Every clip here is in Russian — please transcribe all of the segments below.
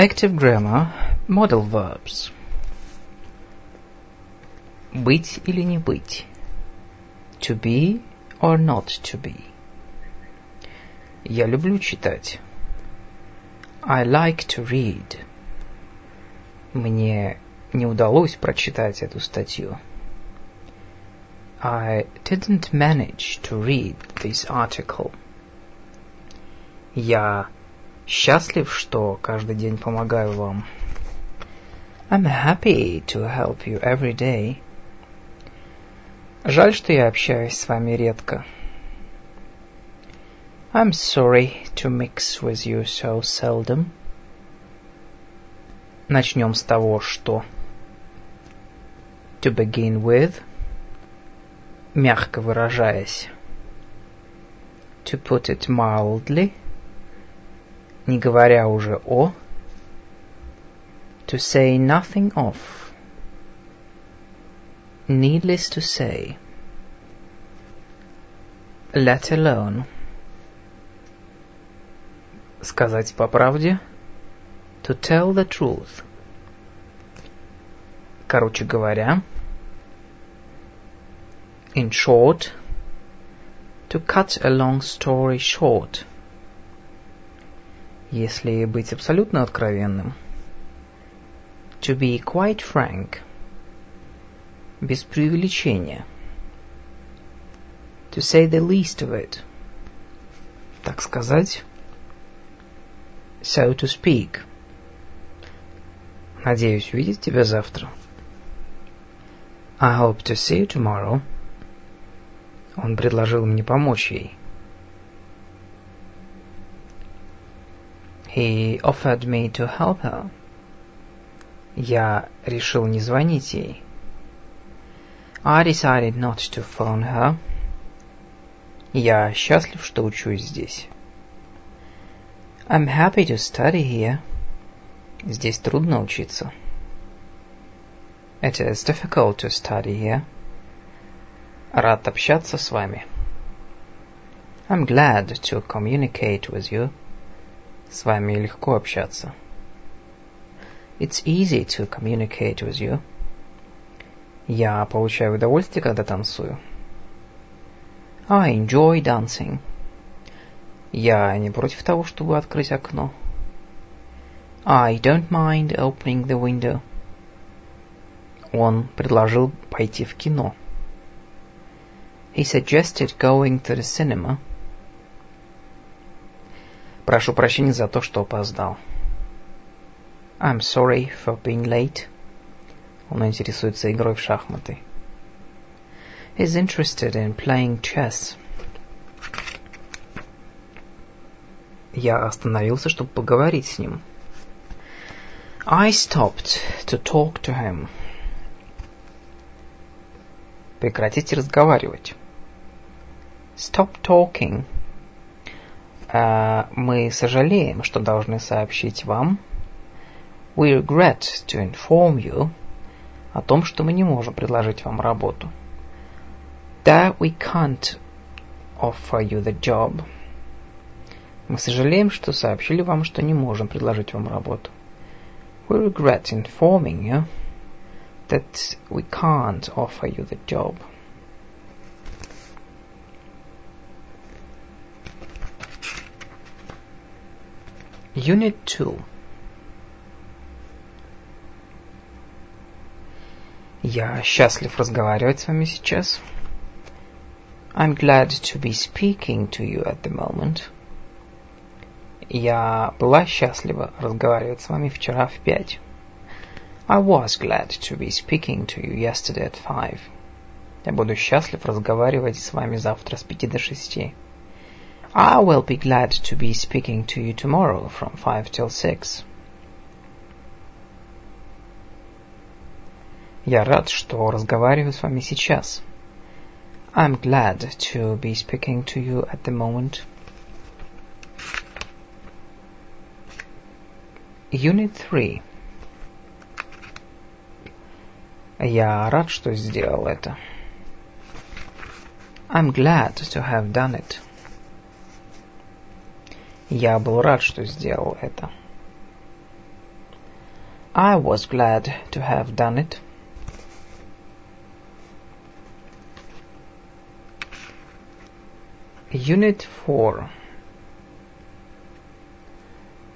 Active grammar, modal verbs. Быть или не быть. To be or not to be. Я люблю читать. I like to read. Мне не удалось прочитать эту статью. I didn't manage to read this article. Я счастлив, что каждый день помогаю вам. I'm happy to help you every day. Жаль, что я общаюсь с вами редко. I'm sorry to mix with you so seldom. Начнем с того, что... To begin with. Мягко выражаясь. To put it mildly. Не говоря уже о. To say nothing of. Needless to say. Let alone. Сказать по правде. To tell the truth. Короче говоря. In short. To cut a long story short. Если быть абсолютно откровенным. To be quite frank. Без преувеличения. To say the least of it. Так сказать. So to speak. Надеюсь увидеть тебя завтра. I hope to see you tomorrow. Он предложил мне помочь ей. He offered me to help her. Я решил не звонить ей. I decided not to phone her. Я счастлив, что учусь здесь. I'm happy to study here. Здесь трудно учиться. It is difficult to study here. Рад общаться с вами. I'm glad to communicate with you. С вами легко общаться. It's easy to communicate with you. Я получаю удовольствие, когда танцую. I enjoy dancing. Я не против того, чтобы открыть окно. I don't mind opening the window. Он предложил пойти в кино. He suggested going to the cinema. Прошу прощения за то, что опоздал. I'm sorry for being late. Он интересуется игрой в шахматы. He's interested in playing chess. Я остановился, чтобы поговорить с ним. I stopped to talk to him. Прекратите разговаривать. Stop talking. Uh, мы сожалеем, что должны сообщить вам. We regret to inform you о том, что мы не можем предложить вам работу. That we can't offer you the job. Мы сожалеем, что сообщили вам, что не можем предложить вам работу. We regret informing you that we can't offer you the job. Unit 2 Я счастлив разговаривать с вами сейчас. I'm glad to be speaking to you at the moment. Я была счастлива разговаривать с вами вчера в пять. I was glad to be speaking to you yesterday at five. Я буду счастлив разговаривать с вами завтра с пяти до шести. I will be glad to be speaking to you tomorrow from five till six. Я рад, что разговариваю с вами сейчас. I'm glad to be speaking to you at the moment. Unit 3. Я рад, что сделал это. I'm glad to have done it. Я был рад, что сделал это. I was glad to have done it. Unit 4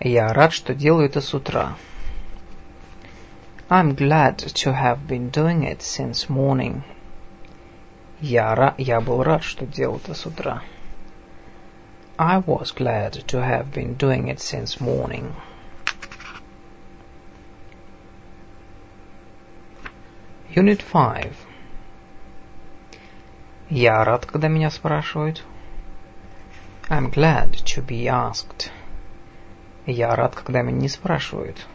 Я рад, что делаю это с утра. I'm glad to have been doing it since morning. Я, я был рад, что делал это с утра. I was glad to have been doing it since morning. Unit 5. Я рад, когда меня спрашивают. I'm glad to be asked. Я рад, когда меня не спрашивают.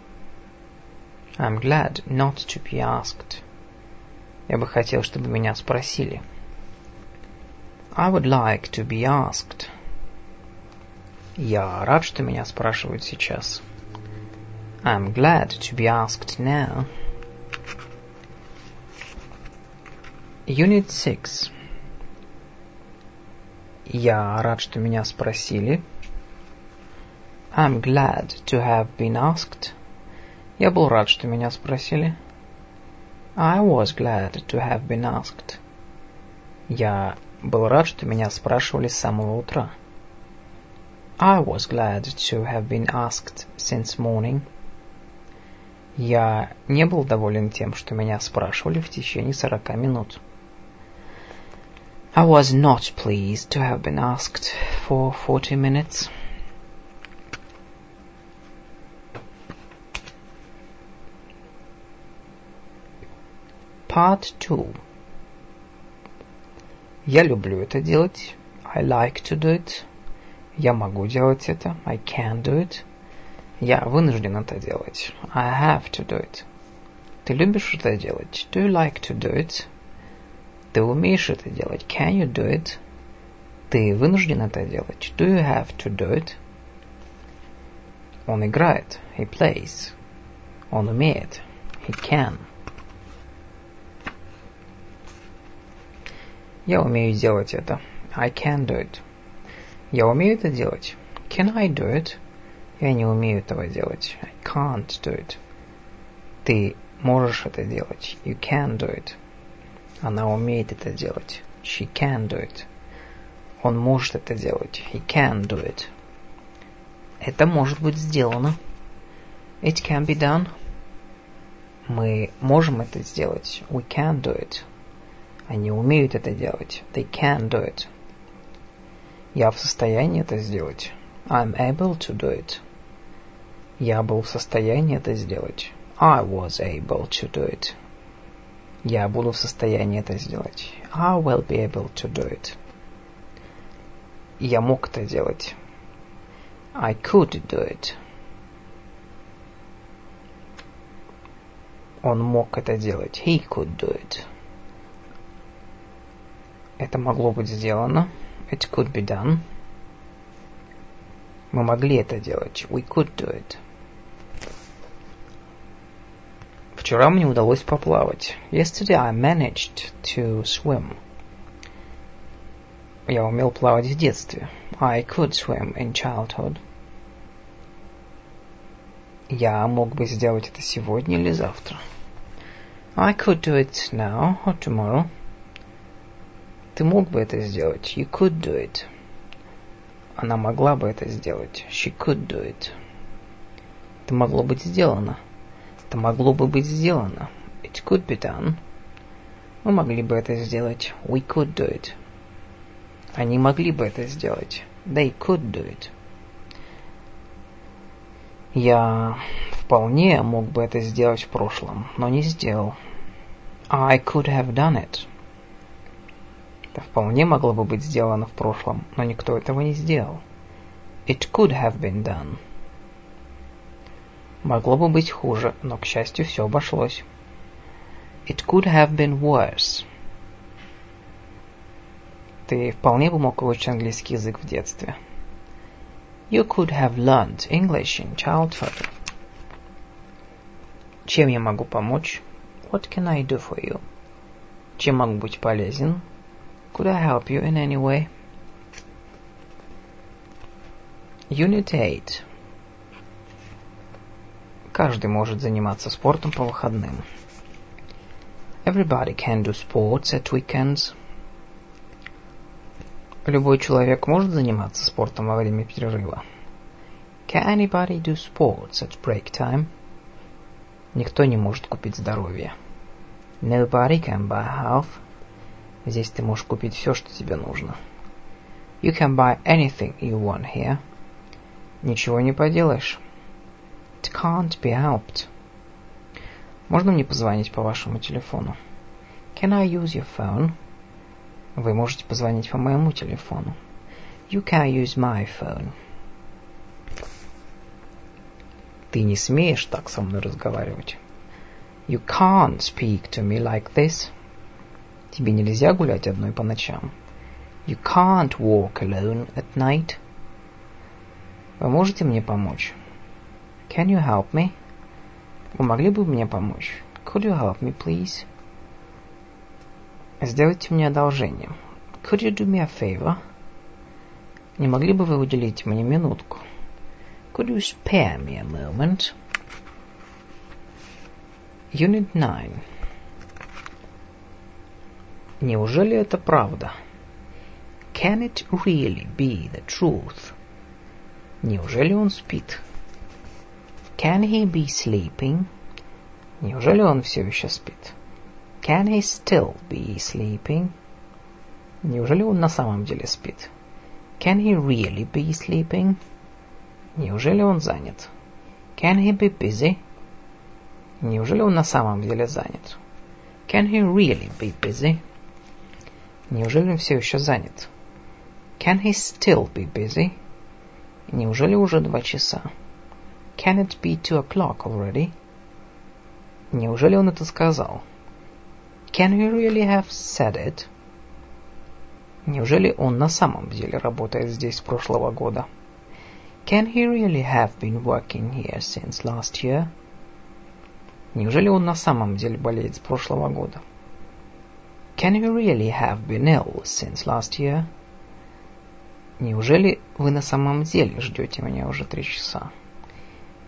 I'm glad not to be asked. Я бы хотел, чтобы меня спросили. I would like to be asked. Я рад, что меня спрашивают сейчас. I'm glad to be asked now. Unit 6. Я рад, что меня спросили. I'm glad to have been asked. Я был рад, что меня спросили. I was glad to have been asked. Я был рад, что меня спрашивали с самого утра. I was glad to have been asked since morning. Я не был доволен тем, что меня спрашивали в течение сорока минут. I was not pleased to have been asked for forty minutes. Part 2 Я люблю это делать. I like to do it. Я могу делать это. I can do it. Я вынужден это делать. I have to do it. Ты любишь это делать? Do you like to do it? Ты умеешь это делать? Can you do it? Ты вынужден это делать? Do you have to do it? Он играет. He plays. Он умеет. He can. Я умею делать это. I can do it. Я умею это делать. Can I do it? Я не умею этого делать. I can't do it. Ты можешь это делать. You can do it. Она умеет это делать. She can do it. Он может это делать. He can do it. Это может быть сделано. It can be done. Мы можем это сделать. We can do it. Они умеют это делать. They can do it. Я в состоянии это сделать. I'm able to do it. Я был в состоянии это сделать. I was able to do it. Я буду в состоянии это сделать. I will be able to do it. Я мог это делать. I could do it. Он мог это делать. He could do it. Это могло быть сделано. It could be done. Мы могли это делать. We could do it. Вчера мне удалось поплавать. Yesterday I managed to swim. Я умел плавать в детстве. I could swim in childhood. Я мог бы сделать это сегодня или завтра. I could do it now or tomorrow. Ты мог бы это сделать. You could do it. Она могла бы это сделать. She could do it. Это могло быть сделано. Это могло бы быть сделано. It could be done. Мы могли бы это сделать. We could do it. Они могли бы это сделать. They could do it. Я вполне мог бы это сделать в прошлом, но не сделал. I could have done it. Это вполне могло бы быть сделано в прошлом, но никто этого не сделал. It could have been done. Могло бы быть хуже, но, к счастью, все обошлось. It could have been worse. Ты вполне бы мог выучить английский язык в детстве. You could have learned English in childhood. Чем я могу помочь? What can I do for you? Чем могу быть полезен? Could I help you in any way? Unit 8 Каждый может заниматься спортом по выходным. Everybody can do sports at weekends. Любой человек может заниматься спортом во время перерыва. Can anybody do sports at break time? Никто не может купить здоровье. Nobody can buy health. Здесь ты можешь купить все, что тебе нужно. You can buy anything you want here. Ничего не поделаешь. It can't be helped. Можно мне позвонить по вашему телефону? Can I use your phone? Вы можете позвонить по моему телефону. You can use my phone. Ты не смеешь так со мной разговаривать. You can't speak to me like this. Тебе нельзя гулять одной по ночам. You can't walk alone at night. Вы можете мне помочь? Can you help me? Вы могли бы мне помочь? Could you help me, please? Сделайте мне одолжение. Could you do me a favor? Не могли бы вы уделить мне минутку? Could you spare me a moment? Unit 9. Неужели это правда? Can it really be the truth? Неужели он спит? Can he be sleeping? Неужели он все еще спит? Can he still be sleeping? Неужели он на самом деле спит? Can he really be sleeping? Неужели он занят? Can he be busy? Неужели он на самом деле занят? Can he really be busy? Неужели он все еще занят? Can he still be busy? Неужели уже два часа? Can it be two o'clock already? Неужели он это сказал? Can he really have said it? Неужели он на самом деле работает здесь с прошлого года? Can he really have been working here since last year? Неужели он на самом деле болеет с прошлого года? Can he really have been ill since last year? Неужели вы на самом деле ждете меня уже три часа?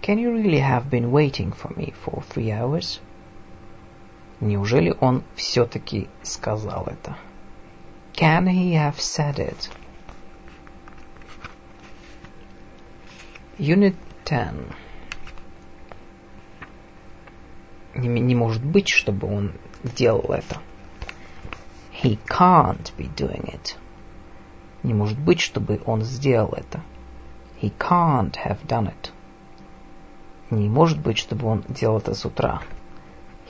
Can you really have been waiting for me for three hours? Неужели он все-таки сказал это? Can he have said it? Unit 10. Не, не может быть, чтобы он сделал это. He can't be doing it. Не может быть, чтобы он сделал это. He can't have done it. Не может быть, чтобы он делал это с утра.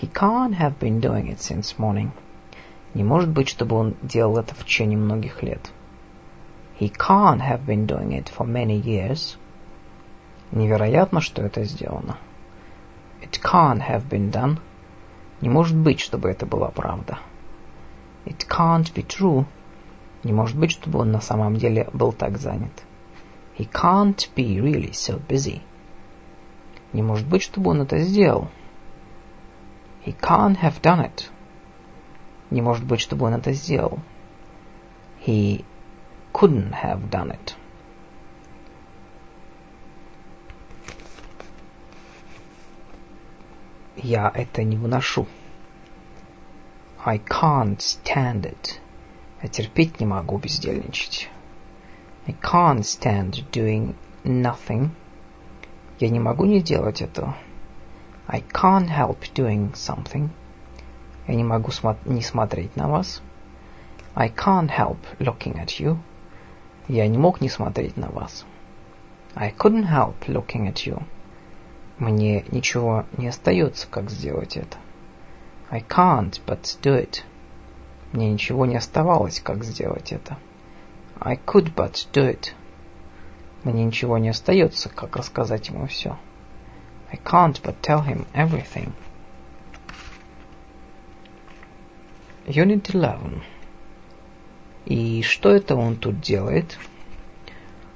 He can't have been doing it since morning. Не может быть, чтобы он делал это в течение многих лет. He can't have been doing it for many years. Невероятно, что это сделано. It can't have been done. Не может быть, чтобы это была правда. It can't be true. Не может быть, чтобы он на самом деле был так занят. He can't be really so busy. Не может быть, чтобы он это сделал. He can't have done it. Не может быть, чтобы он это сделал. He couldn't have done it. Я это не выношу. I can't stand it. Я терпеть не могу бездельничать. I can't stand doing nothing. Я не могу не делать этого. I can't help doing something. Я не могу смо не смотреть на вас. I can't help looking at you. Я не мог не смотреть на вас. I couldn't help looking at you. Мне ничего не остается, как сделать это. I can't but do it. Мне ничего не оставалось, как сделать это. I could but do it. Мне ничего не остается, как рассказать ему все. I can't but tell him everything. Unit 11. И что это он тут делает?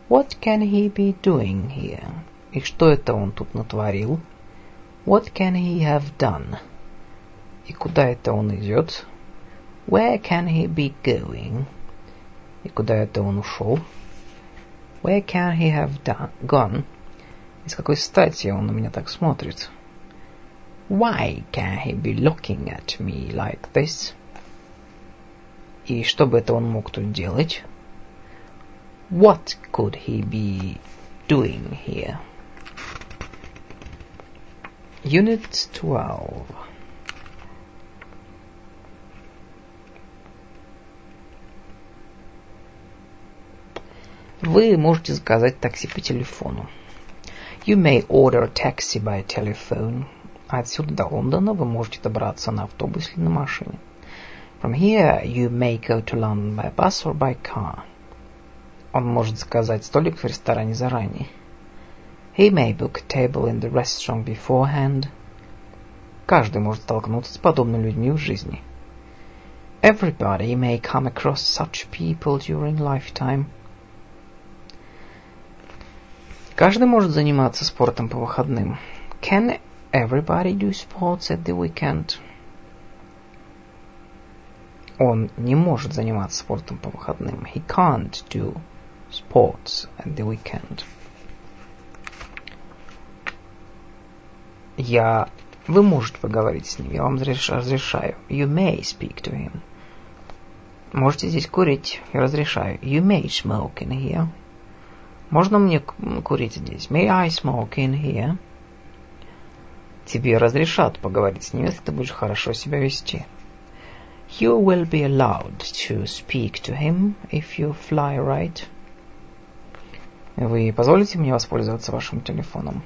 What can he be doing here? И что это он тут натворил? What can he have done? И куда это он идет? Where can he be going? И куда это он ушел? Where can he have done, gone? И с какой стати он на меня так смотрит? Why can he be looking at me like this? И что бы это он мог тут делать? What could he be doing here? Unit 12 Вы можете заказать такси по телефону. You may order a taxi by telephone. Отсюда до Лондона вы можете добраться на автобусе или на машине. From here you may go to London by bus or by car. Он может заказать столик в ресторане заранее. He may book a table in the restaurant beforehand. Каждый может столкнуться с подобными людьми в жизни. Everybody may come across such people during lifetime. Каждый может заниматься спортом по выходным. Can everybody do sports at the weekend? Он не может заниматься спортом по выходным. He can't do sports at the weekend. Я... Вы можете поговорить с ним. Я вам разрешаю. You may speak to him. Можете здесь курить. Я разрешаю. You may smoke in here. Можно мне курить здесь? May I smoke in here? Тебе разрешат поговорить с ним, если ты будешь хорошо себя вести. You will be allowed to speak to him if you fly right. Вы позволите мне воспользоваться вашим телефоном?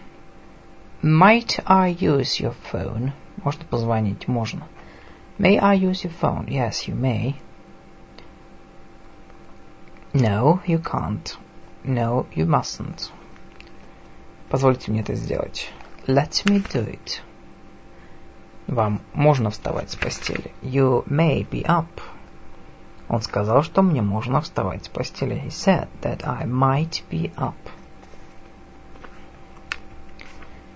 Might I use your phone? Можно позвонить? Можно. May I use your phone? Yes, you may. No, you can't. No, you mustn't. Позвольте мне это сделать. Let me do it. Вам можно вставать с постели. You may be up. Он сказал, что мне можно вставать с постели. He said that I might be up.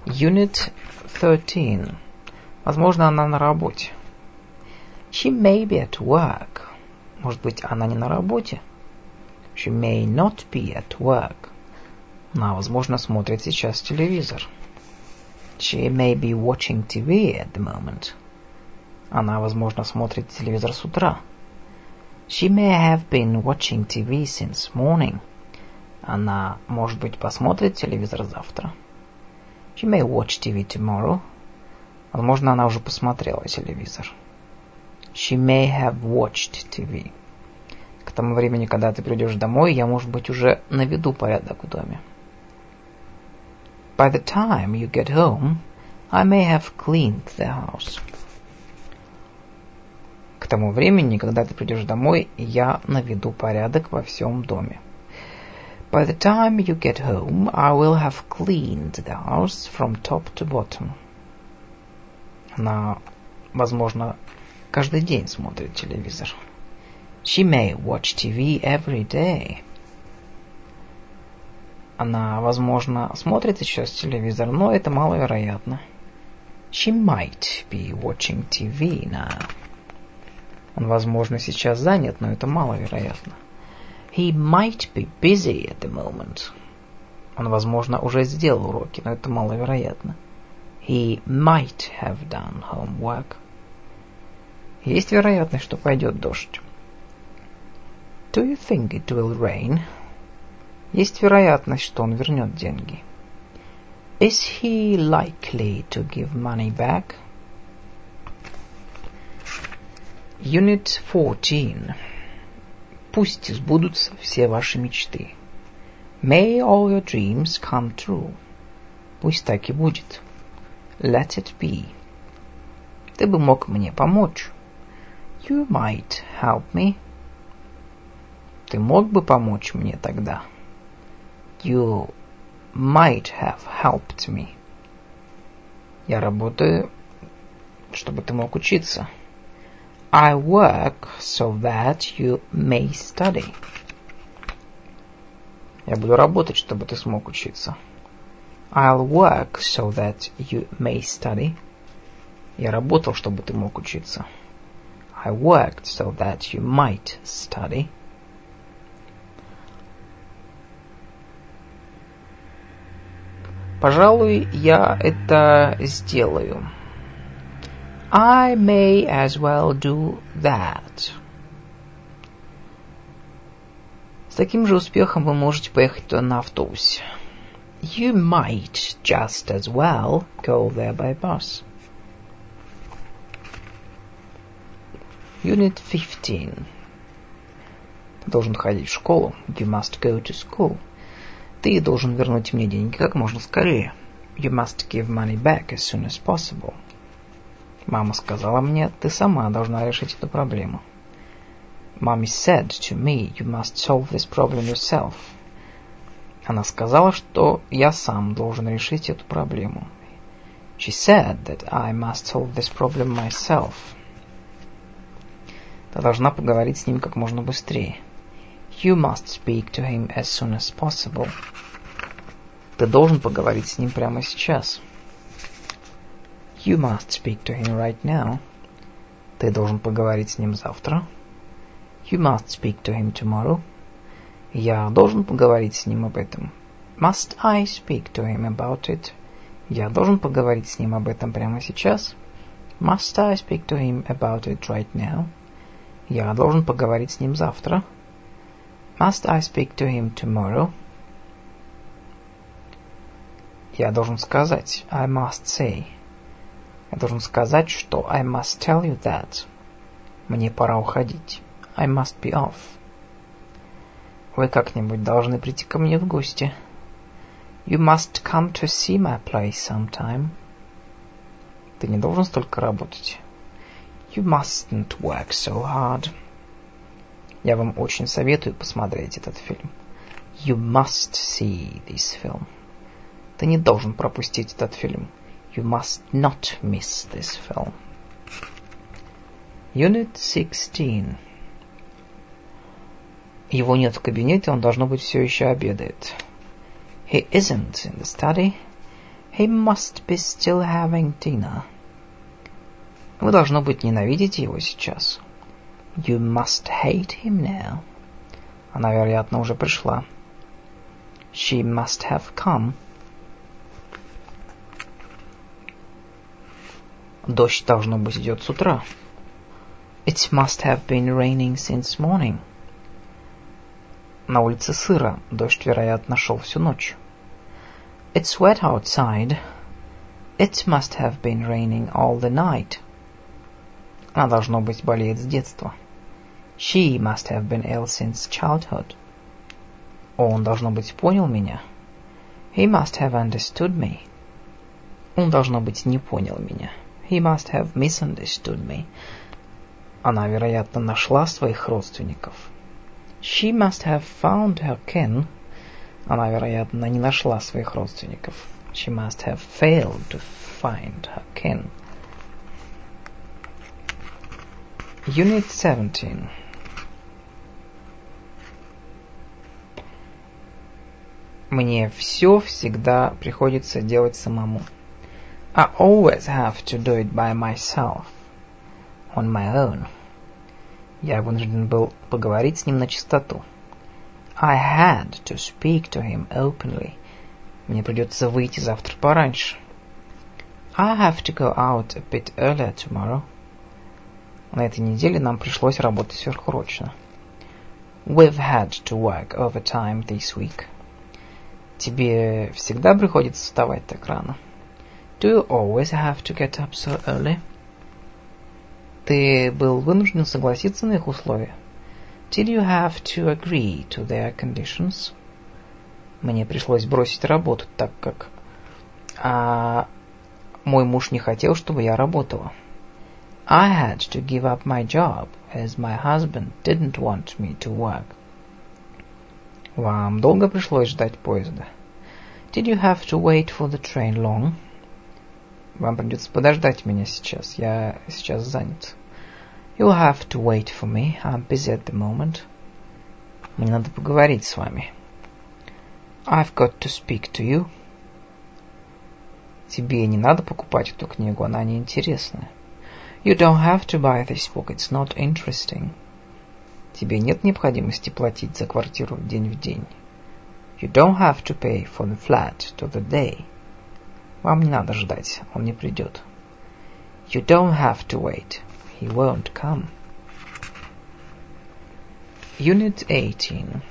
Unit 13. Возможно, она на работе. She may be at work. Может быть, она не на работе? She may not be at work. Она, возможно, смотрит сейчас телевизор. She may be watching TV at the moment. Она, возможно, смотрит телевизор с утра. She may have been watching TV since morning. Она, может быть, посмотрит телевизор завтра. She may watch TV tomorrow. Возможно, она уже посмотрела телевизор. She may have watched TV. Тому времени, когда ты придешь домой, я, может быть, уже наведу порядок в доме. By the time you get home, I may have cleaned the house. К тому времени, когда ты придешь домой, я наведу порядок во всем доме. By the time you get home, I will have cleaned the house from top to bottom. Она, возможно, каждый день смотрит телевизор. She may watch TV every day. Она, возможно, смотрит сейчас телевизор, но это маловероятно. She might be watching TV now. Он, возможно, сейчас занят, но это маловероятно. He might be busy at the moment. Он, возможно, уже сделал уроки, но это маловероятно. He might have done homework. Есть вероятность, что пойдет дождь. Do you think it will rain? Есть вероятность, что он вернет деньги. Is he likely to give money back? Unit 14. Пусть сбудутся все ваши мечты. May all your dreams come true. Пусть так и будет. Let it be. Ты бы мог мне помочь. You might help me. Ты мог бы помочь мне тогда? You might have helped me. Я работаю, чтобы ты мог учиться. I work so that you may study. Я буду работать, чтобы ты смог учиться. I'll work so that you may study. Я работал, чтобы ты мог учиться. I worked so that you might study. Пожалуй, я это сделаю. I may as well do that. С таким же успехом вы можете поехать туда на автобусе. You might just as well go there by bus. Unit 15. Ты должен ходить в школу. You must go to school. Ты должен вернуть мне деньги как можно скорее. You must give money back as soon as possible. Мама сказала мне, ты сама должна решить эту проблему. Mommy said to me, you must solve this problem yourself. Она сказала, что я сам должен решить эту проблему. She said that I must solve this problem myself. Ты должна поговорить с ним как можно быстрее. You must speak to him as soon as possible. Ты должен поговорить с ним прямо сейчас. You must speak to him right now. Ты должен поговорить с ним завтра. You must speak to him tomorrow. Я должен поговорить с ним об этом. Must I speak to him about it? Я должен поговорить с ним об этом прямо сейчас. Must I speak to him about it right now? Я должен поговорить с ним завтра. Must I speak to him tomorrow? Я должен сказать. I must say. Я должен сказать, что I must tell you that. Мне пора уходить. I must be off. Вы как-нибудь должны прийти ко мне в гости. You must come to see my place sometime. Ты не должен столько работать. You mustn't work so hard. Я вам очень советую посмотреть этот фильм. You must see this film. Ты не должен пропустить этот фильм. You must not miss this film. Unit 16. Его нет в кабинете, он должно быть все еще обедает. He isn't in the study. He must be still having dinner. Вы, должно быть, ненавидите его сейчас. You must hate him now. Она, вероятно, уже пришла. She must have come. Дождь, должно быть, идет с утра. It must have been raining since morning. На улице сыро. Дождь, вероятно, шел всю ночь. It's wet outside. It must have been raining all the night. Она, должно быть, болеет с детства. She must have been ill since childhood. Он, должно быть, понял меня. He must have understood me. Он, должно быть, не понял меня. He must have misunderstood me. Она, вероятно, нашла своих родственников. She must have found her kin. Она, вероятно, не нашла своих родственников. She must have failed to find her kin. Unit 17. Мне все всегда приходится делать самому. I always have to do it by myself. On my own. Я вынужден был поговорить с ним на чистоту. I had to speak to him openly. Мне придется выйти завтра пораньше. I have to go out a bit earlier tomorrow. На этой неделе нам пришлось работать сверхурочно. We've had to work overtime this week. Тебе всегда приходится вставать так рано? Do you always have to get up so early? Ты был вынужден согласиться на их условия? Did you have to agree to their conditions? Мне пришлось бросить работу, так как... А мой муж не хотел, чтобы я работала. I had to give up my job, as my husband didn't want me to work. Вам долго пришлось ждать поезда? Did you have to wait for the train long? Вам придется подождать меня сейчас. Я сейчас занят. You'll have to wait for me. I'm busy at the moment. Мне надо поговорить с вами. I've got to speak to you. Тебе не надо покупать эту книгу, она неинтересная. You don't have to buy this book, it's not interesting. Тебе нет необходимости платить за квартиру день в день. You don't have to pay for the flat to the day. Вам не надо ждать, он не придет. You don't have to wait. He won't come. Unit 18.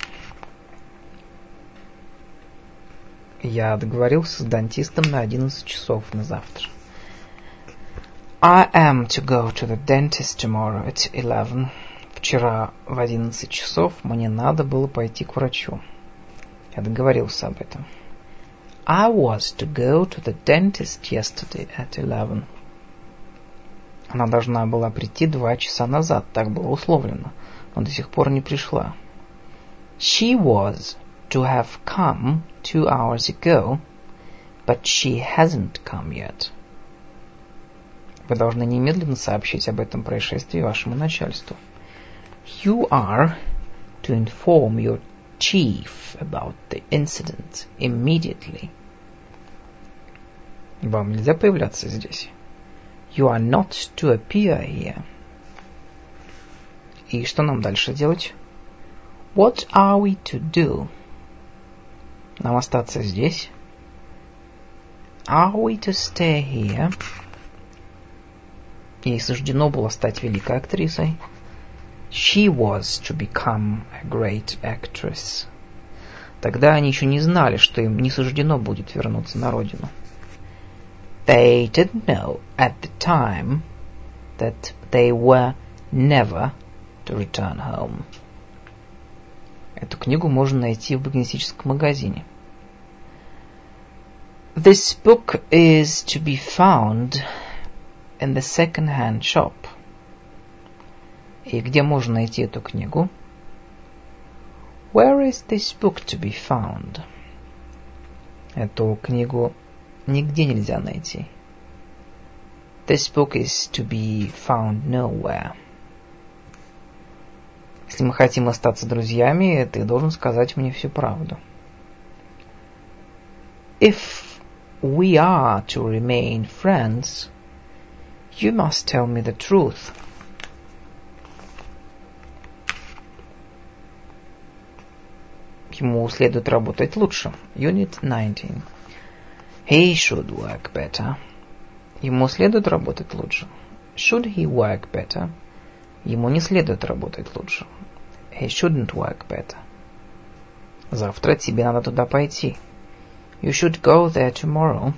Я договорился с дантистом на 11 часов на завтра. I am to go to the dentist tomorrow at 11. Вчера в 11 часов мне надо было пойти к врачу. Я договорился об этом. I was to go to the dentist yesterday at 11. Она должна была прийти два часа назад, так было условлено, но до сих пор не пришла. She was to have come two hours ago, but she hasn't come yet. Вы должны немедленно сообщить об этом происшествии вашему начальству. You are to inform your chief about the incident immediately. Вам нельзя появляться здесь. You are not to appear here. И что нам дальше делать? What are we to do? Нам остаться здесь? Are we to stay here? Ей суждено было стать великой актрисой. She was to become a great actress. Тогда они еще не знали, что им не суждено будет вернуться на родину. They didn't know at the time that they were never to return home. Эту книгу можно найти в букинистическом магазине. This book is to be found in the second-hand shop. И где можно найти эту книгу? Where is this book to be found? Эту книгу нигде нельзя найти. This book is to be found nowhere. Если мы хотим остаться друзьями, ты должен сказать мне всю правду. If we are to remain friends, you must tell me the truth. Ему следует работать лучше. Unit 19. He should work better. Ему следует работать лучше. Should he work better? Ему не следует работать лучше. He shouldn't work better. Завтра тебе надо туда пойти. You should go there tomorrow.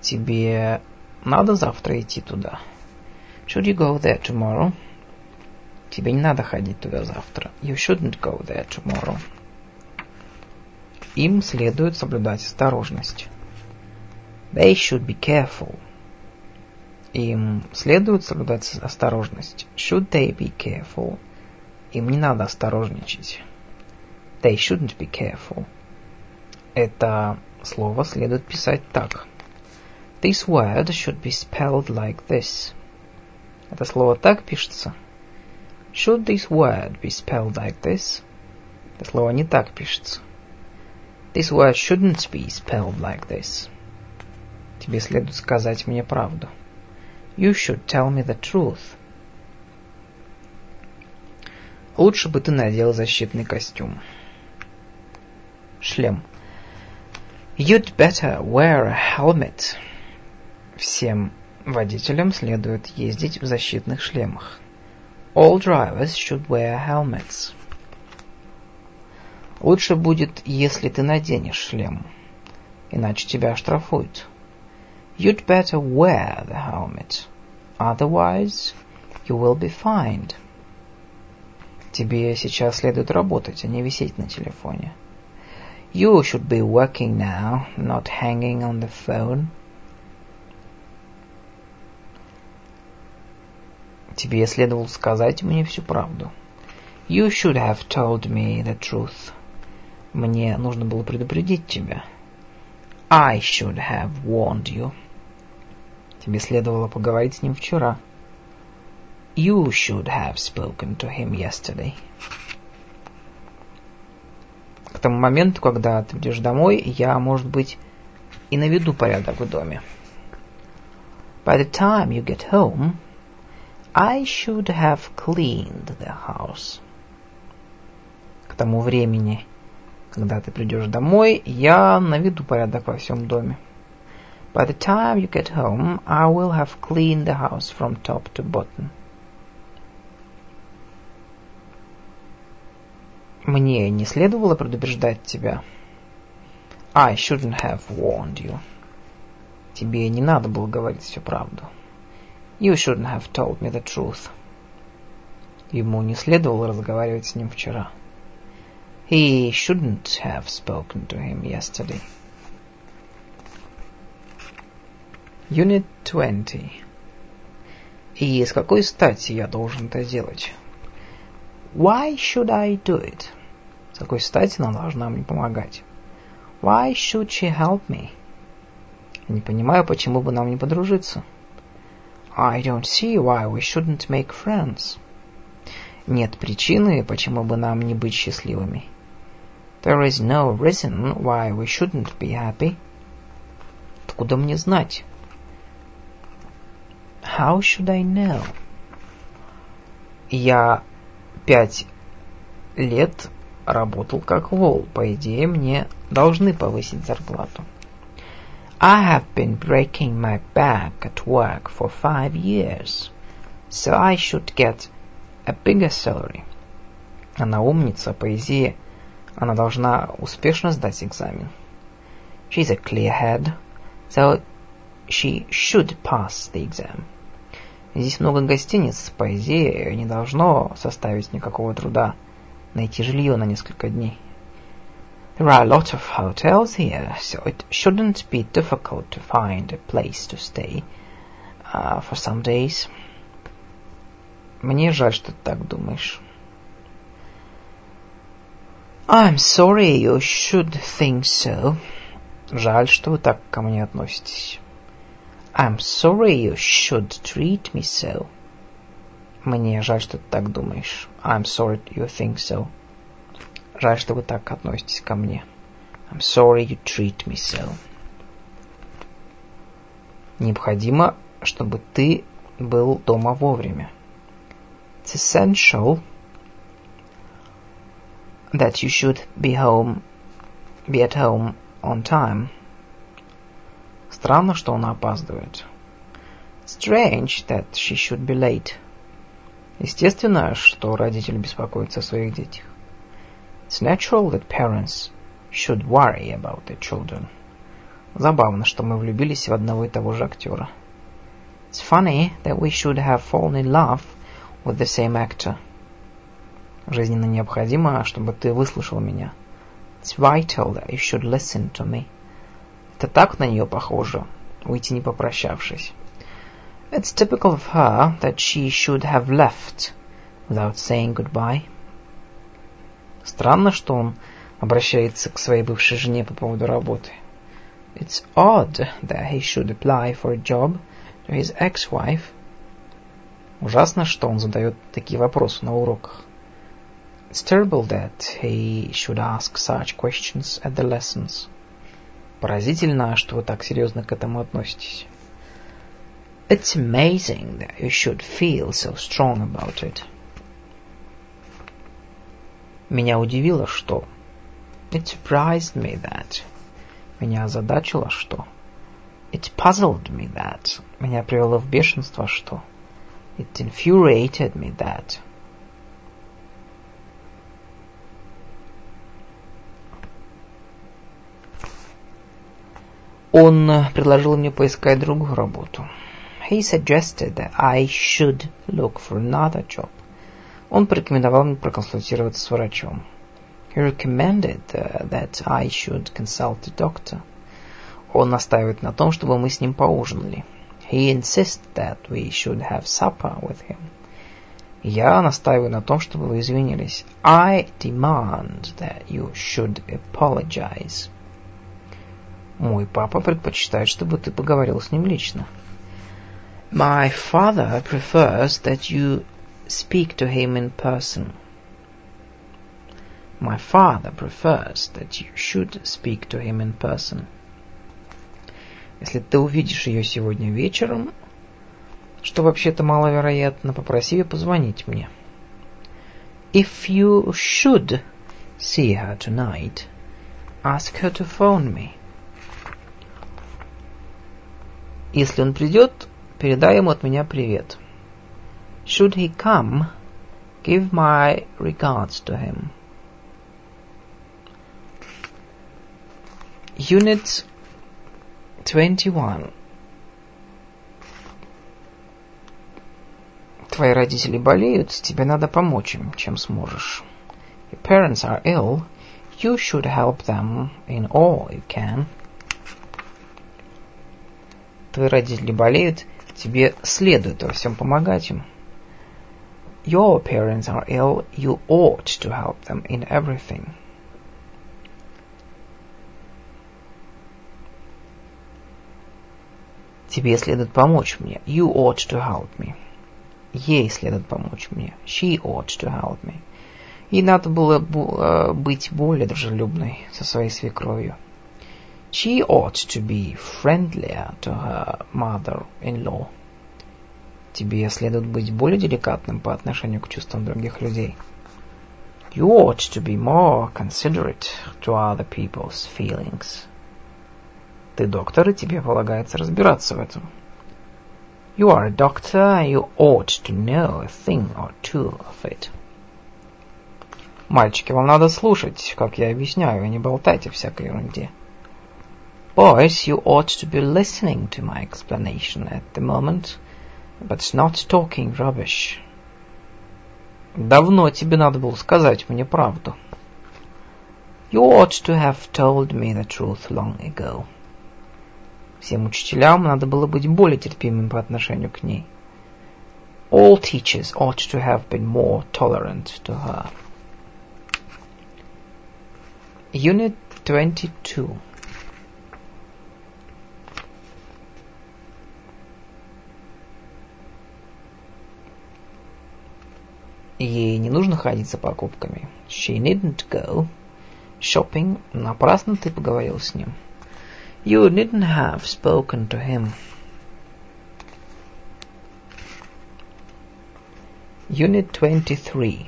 Тебе надо завтра идти туда. Should you go there tomorrow? Тебе не надо ходить туда завтра. You shouldn't go there tomorrow. Им следует соблюдать осторожность. They should be careful. Им следует соблюдать осторожность. Should they be careful? Им не надо осторожничать. They shouldn't be careful. Это слово следует писать так. This word should be spelled like this. Это слово так пишется. Should this word be spelled like this? Это слово не так пишется. This word shouldn't be spelled like this. Тебе следует сказать мне правду. You should tell me the truth. Лучше бы ты надел защитный костюм. Шлем. You'd better wear a helmet. Всем водителям следует ездить в защитных шлемах. All drivers should wear helmets. Лучше будет, если ты наденешь шлем, иначе тебя оштрафуют. You'd better wear the helmet. Otherwise, you will be fined. Тебе сейчас следует работать, а не висеть на телефоне. You should be working now, not hanging on the phone. Тебе следовало сказать мне всю правду. You should have told me the truth. Мне нужно было предупредить тебя. I should have warned you. Тебе следовало поговорить с ним вчера. You should have spoken to him yesterday. К тому моменту, когда ты придешь домой, я, может быть, и наведу порядок в доме. By the time you get home, I should have cleaned the house. К тому времени, когда ты придешь домой, я наведу порядок во всем доме. By the time you get home, I will have cleaned the house from top to bottom. Мне не следовало предупреждать тебя. I shouldn't have warned you. Тебе не надо было говорить всю правду. You shouldn't have told me the truth. Ему не следовало разговаривать с ним вчера. He shouldn't have spoken to him yesterday. Unit 20. И с какой стати я должен это делать? Why should I do it? С какой стати она должна мне помогать? Why should she help me? Не понимаю, почему бы нам не подружиться. I don't see why we shouldn't make friends. Нет причины, почему бы нам не быть счастливыми. There is no reason why we shouldn't be happy. Откуда мне знать? How should I know? Я пять лет работал как вол. По идее, мне должны повысить зарплату. I have been breaking my back at work for five years, so I should get a bigger salary. Она умница, по идее, она должна успешно сдать экзамен. She's a clear head, so she should pass the exam. Здесь много гостиниц, по идее, не должно составить никакого труда найти жилье на несколько дней. There are a lot of hotels here, so it shouldn't be difficult to find a place to stay uh, for some days. Мне жаль, что ты так думаешь. I'm sorry you should think so. Жаль, что вы так ко мне относитесь. I'm sorry you should treat me so. Мне жаль, что ты так думаешь. I'm sorry you think so. Жаль, что вы так относитесь ко мне. I'm sorry you treat me so. Необходимо, чтобы ты был дома вовремя. It's essential that you should be home, be at home on time. Странно, что она опаздывает. Strange that she should be late. Естественно, что родители беспокоятся о своих детях. It's natural that parents should worry about their children. Забавно, что мы влюбились в одного и того же актера. It's funny that we should have fallen in love with the same actor. Жизненно необходимо, чтобы ты выслушал меня. It's vital that you should listen to me. Это так на нее похоже, уйти не попрощавшись. It's typical of her that she should have left without saying goodbye. Странно, что он обращается к своей бывшей жене по поводу работы. It's odd that he should apply for a job to his ex-wife. Ужасно, что он задает такие вопросы на уроках. It's terrible that he should ask such questions at the lessons. Поразительно, что вы так серьезно к этому относитесь. It's amazing that you should feel so strong about it. Меня удивило, что... It surprised me that... Меня озадачило, что... It puzzled me that... Меня привело в бешенство, что... It infuriated me that... Он предложил мне поискать другую работу. He suggested that I should look for another job. Он порекомендовал мне проконсультироваться с врачом. He recommended uh, that I should consult a doctor. Он настаивает на том, чтобы мы с ним поужинали. He insists that we should have supper with him. Я настаиваю на том, чтобы вы извинились. I demand that you should apologize. Мой папа предпочитает, чтобы ты поговорил с ним лично. My father prefers that you speak to him in person. My father prefers that you should speak to him in person. Если ты увидишь ее сегодня вечером, что вообще-то маловероятно, попроси ее позвонить мне. If you should see her tonight, ask her to phone me. Если он придет, передай ему от меня привет. Should he come, give my regards to him. Unit 21 Твои родители болеют, тебе надо помочь им, чем сможешь. Your parents are ill, you should help them in all you can. Твои родители болеют, тебе следует во всем помогать им. Your parents are ill, you ought to help them in everything. Тебе следует помочь мне. You ought to help me. Ей следует помочь мне. She ought to help me. Ей надо было э, быть более дружелюбной со своей свекровью. She ought to be friendlier to her mother-in-law. Тебе следует быть более деликатным по отношению к чувствам других людей. You ought to be more considerate to other people's feelings. Ты доктор, и тебе полагается разбираться в этом. You are a doctor, you ought to know a thing or two of it. Мальчики, вам надо слушать, как я объясняю, и не болтайте всякой ерунде. Boys, you ought to be listening to my explanation at the moment, but not talking rubbish. Давно тебе надо было сказать мне правду. You ought to have told me the truth long ago. Всем учителям надо было быть более терпимым по отношению к ней. All teachers ought to have been more tolerant to her. Unit 22 Ей не нужно ходить за покупками. She needn't go shopping. Напрасно ты поговорил с ним. You needn't have spoken to him. Unit 23.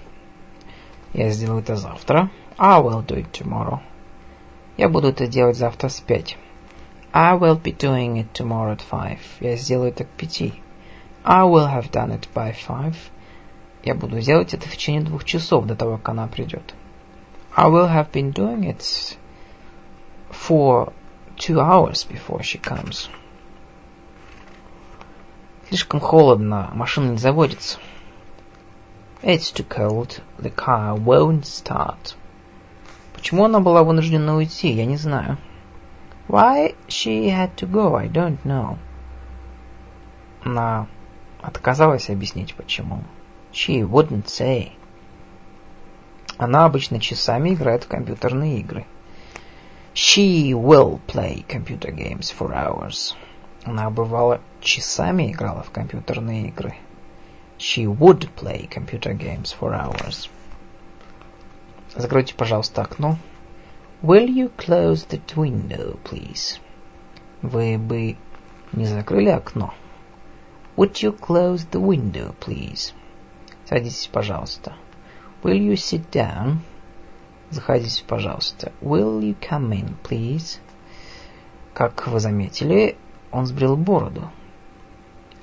Я сделаю это завтра. I will do it tomorrow. Я буду это делать завтра с пять. I will be doing it tomorrow at five. Я сделаю это к пяти. I will have done it by five. Я буду делать это в течение двух часов до того, как она придет. I will have been doing it for two hours before she comes. Слишком холодно, машина не заводится. It's too cold, the car won't start. Почему она была вынуждена уйти, я не знаю. Why she had to go, I don't know. Она отказалась объяснить, почему. She wouldn't say. Она обычно часами играет в компьютерные игры. She will play computer games for hours. Она бывало часами играла в компьютерные игры. She would play computer games for hours. Закройте, пожалуйста, окно. Will you close that window, please? Вы бы не закрыли окно? Would you close the window, please? Садитесь, пожалуйста. Will you sit down? Заходите, пожалуйста. Will you come in, please? Как вы заметили, он сбрил бороду.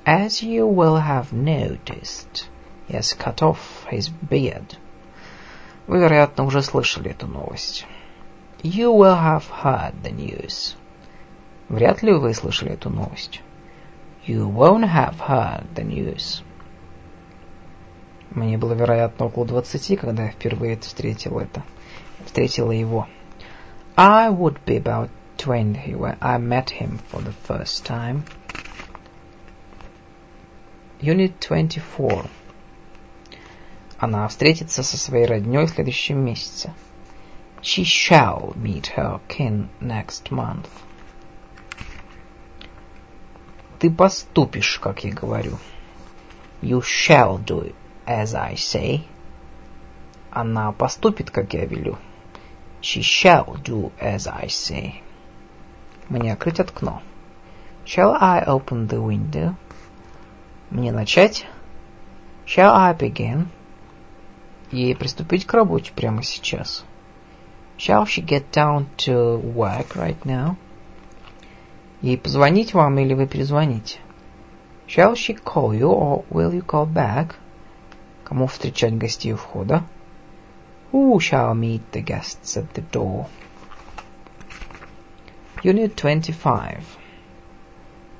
As you will have noticed, he has cut off his beard. Вы, вероятно, уже слышали эту новость. You will have heard the news. Вряд ли вы слышали эту новость. You won't have heard the news. Мне было, вероятно, около двадцати, когда я впервые встретил это встретила его. I would be about twenty when I met him for the first time. Unit 24. Она встретится со своей родней в следующем месяце. She shall meet her kin next month. Ты поступишь, как я говорю. You shall do as I say. Она поступит, как я велю. She shall do as I say. Мне открыть окно. Shall I open the window? Мне начать? Shall I begin? Ей приступить к работе прямо сейчас. Shall she get down to work right now? Ей позвонить вам или вы перезвоните? Shall she call you or will you call back? Кому встречать гостей у входа? Who shall meet the guests at the door? Unit 25.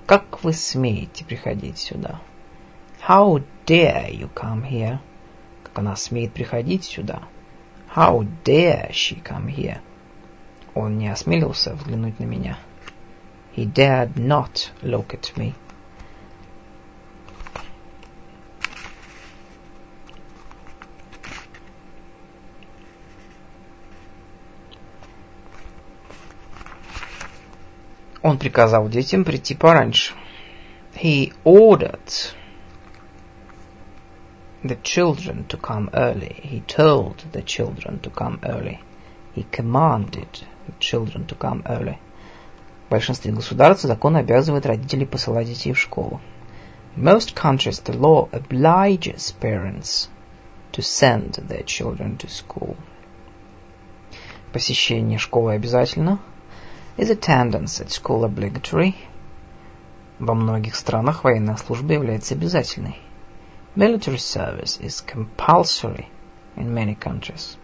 Как вы смеете приходить сюда? How dare you come here? Как она смеет приходить сюда? How dare she come here? Он не осмелился взглянуть на меня. He dared not look at me. Он приказал детям прийти пораньше. He ordered the children to come early. He told the children to come early. He commanded the children to come early. В большинстве государств закон обязывает родителей посылать детей в школу. In most countries the law obliges parents to send their children to school. Посещение школы обязательно. Is attendance at school obligatory? Во многих странах военная служба является обязательной. Military service is compulsory in many countries.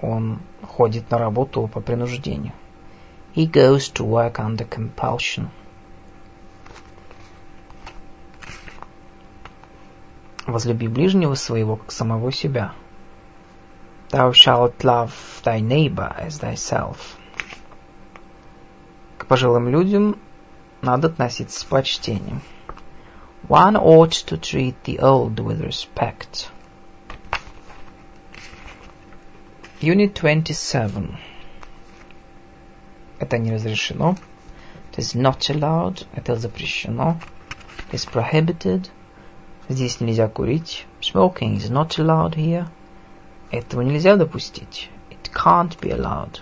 Он ходит на работу по принуждению. He goes to work under compulsion. Возлюби ближнего своего, как самого себя. Thou shalt love thy neighbor as thyself. Пожилым людям надо относиться с почтением. One ought to treat the old with respect. Unit 27. Это не разрешено. It is not allowed. Это запрещено. It is prohibited. Здесь нельзя курить. Smoking is not allowed here. Этого нельзя допустить. It can't be allowed.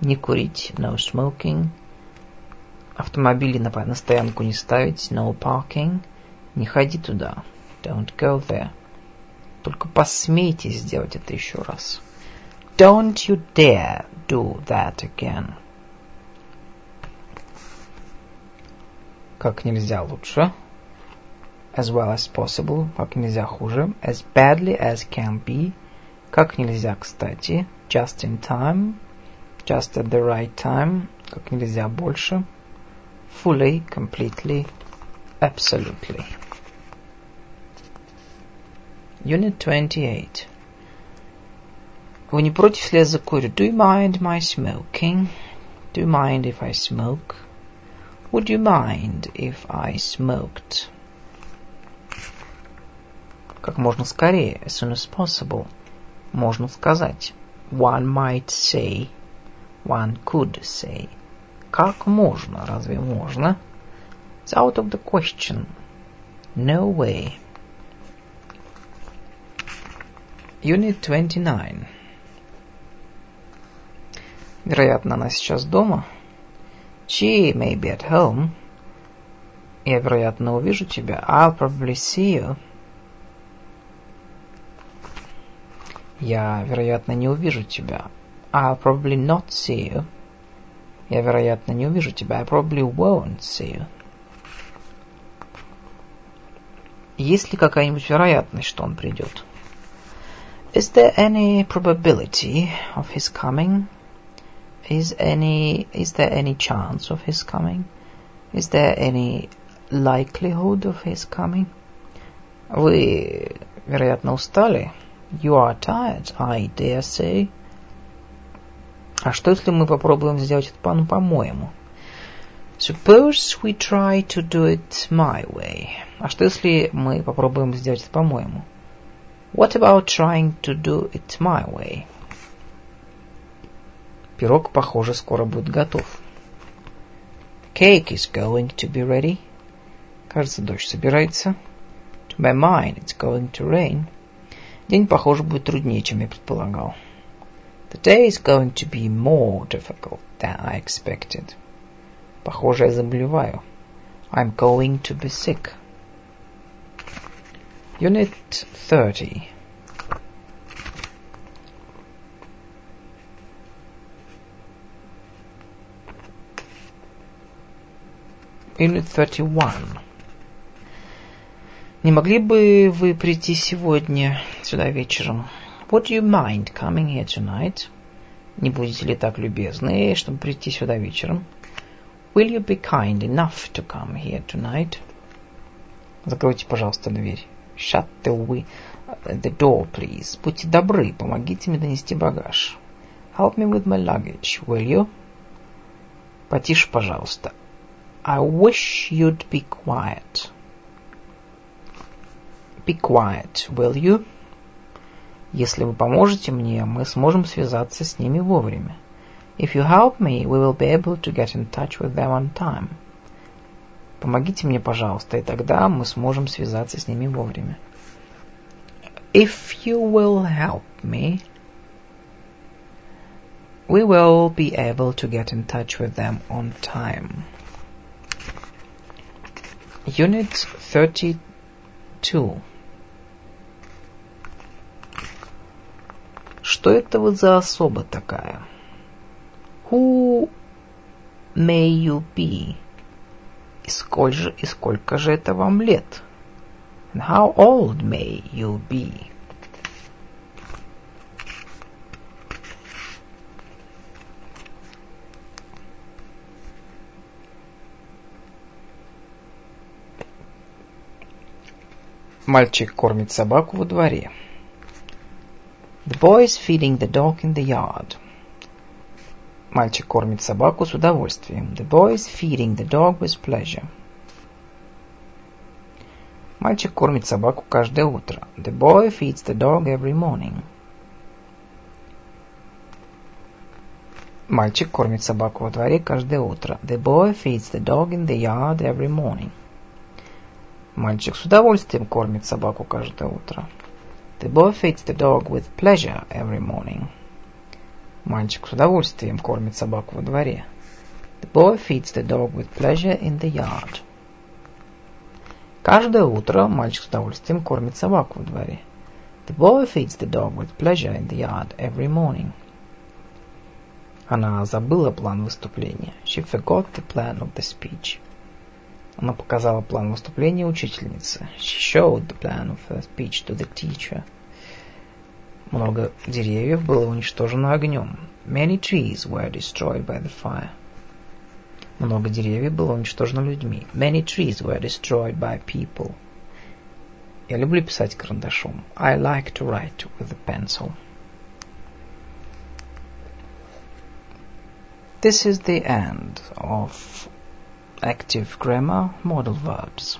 Не курить. No smoking. Автомобили на, на стоянку не ставить. No parking. Не ходи туда. Don't go there. Только посмейте сделать это еще раз. Don't you dare do that again. Как нельзя лучше. As well as possible. Как нельзя хуже. As badly as can be. Как нельзя кстати. Just in time. Just at the right time. Как нельзя больше. Fully, completely, absolutely. Unit 28. Вы не против, если я закурю? Do you mind my smoking? Do you mind if I smoke? Would you mind if I smoked? Как можно скорее, as soon as possible. Можно сказать. One might say. One could say. Как можно? Разве можно? It's out of the question. No way. Unit 29. Вероятно, она сейчас дома. She may be at home. Я, вероятно, увижу тебя. I'll probably see you. Я, вероятно, не увижу тебя. I'll probably not see you. Я, вероятно, не увижу тебя. I probably won't see you. Есть ли какая-нибудь вероятность, что он придет? Is there any probability of his coming? Is any is there any chance of his coming? Is there any likelihood of his coming? Вы, вероятно, устали. You are tired, I dare say. А что, если мы попробуем сделать это по, по-моему? Suppose we try to do it my way. А что, если мы попробуем сделать это по-моему? What about trying to do it my way? Пирог, похоже, скоро будет готов. Cake is going to be ready. Кажется, дождь собирается. To my mind, it's going to rain. День, похоже, будет труднее, чем я предполагал. The day is going to be more difficult than I expected. Похоже, я заболеваю. I'm going to be sick. Unit 30. Unit 31. Не могли бы вы прийти сегодня сюда вечером? Would you mind coming here tonight? Не будете ли так любезны, чтобы прийти сюда вечером? Will you be kind enough to come here tonight? Закройте, пожалуйста, дверь. Shut the, we, the door, please. Будьте добры, помогите мне донести багаж. Help me with my luggage, will you? Потише, пожалуйста. I wish you'd be quiet. Be quiet, will you? Если вы поможете мне, мы сможем связаться с ними вовремя. If you help me, we will be able to get in touch with them on time. Помогите мне, пожалуйста, и тогда мы сможем связаться с ними вовремя. If you will help me, we will be able to get in touch with them on time. Unit 32. Что это вы за особа такая? Who may you be? И сколь же, и сколько же это вам лет? And how old may you be? Мальчик кормит собаку во дворе. The boy is feeding the dog in the yard. Мальчик кормит собаку с удовольствием. The boy is feeding the dog with pleasure. Мальчик кормит собаку каждое утро. The boy feeds the dog every morning. Мальчик кормит собаку во дворе каждое утро. The boy feeds the dog in the yard every morning. Мальчик с удовольствием кормит собаку каждое утро. The boy feeds the dog with pleasure every morning. Мальчик с удовольствием кормит собаку во дворе. The boy feeds the dog with pleasure in the yard. Каждое утро мальчик с удовольствием кормит собаку во дворе. The boy feeds the dog with pleasure in the yard every morning. Она забыла план выступления. She forgot the plan of the speech. Она показала план выступления учительнице. She showed the plan of her speech to the teacher. Много деревьев было уничтожено огнем. Many trees were destroyed by the fire. Много деревьев было уничтожено людьми. Many trees were destroyed by people. Я люблю писать карандашом. I like to write with a pencil. This is the end of active grammar modal verbs.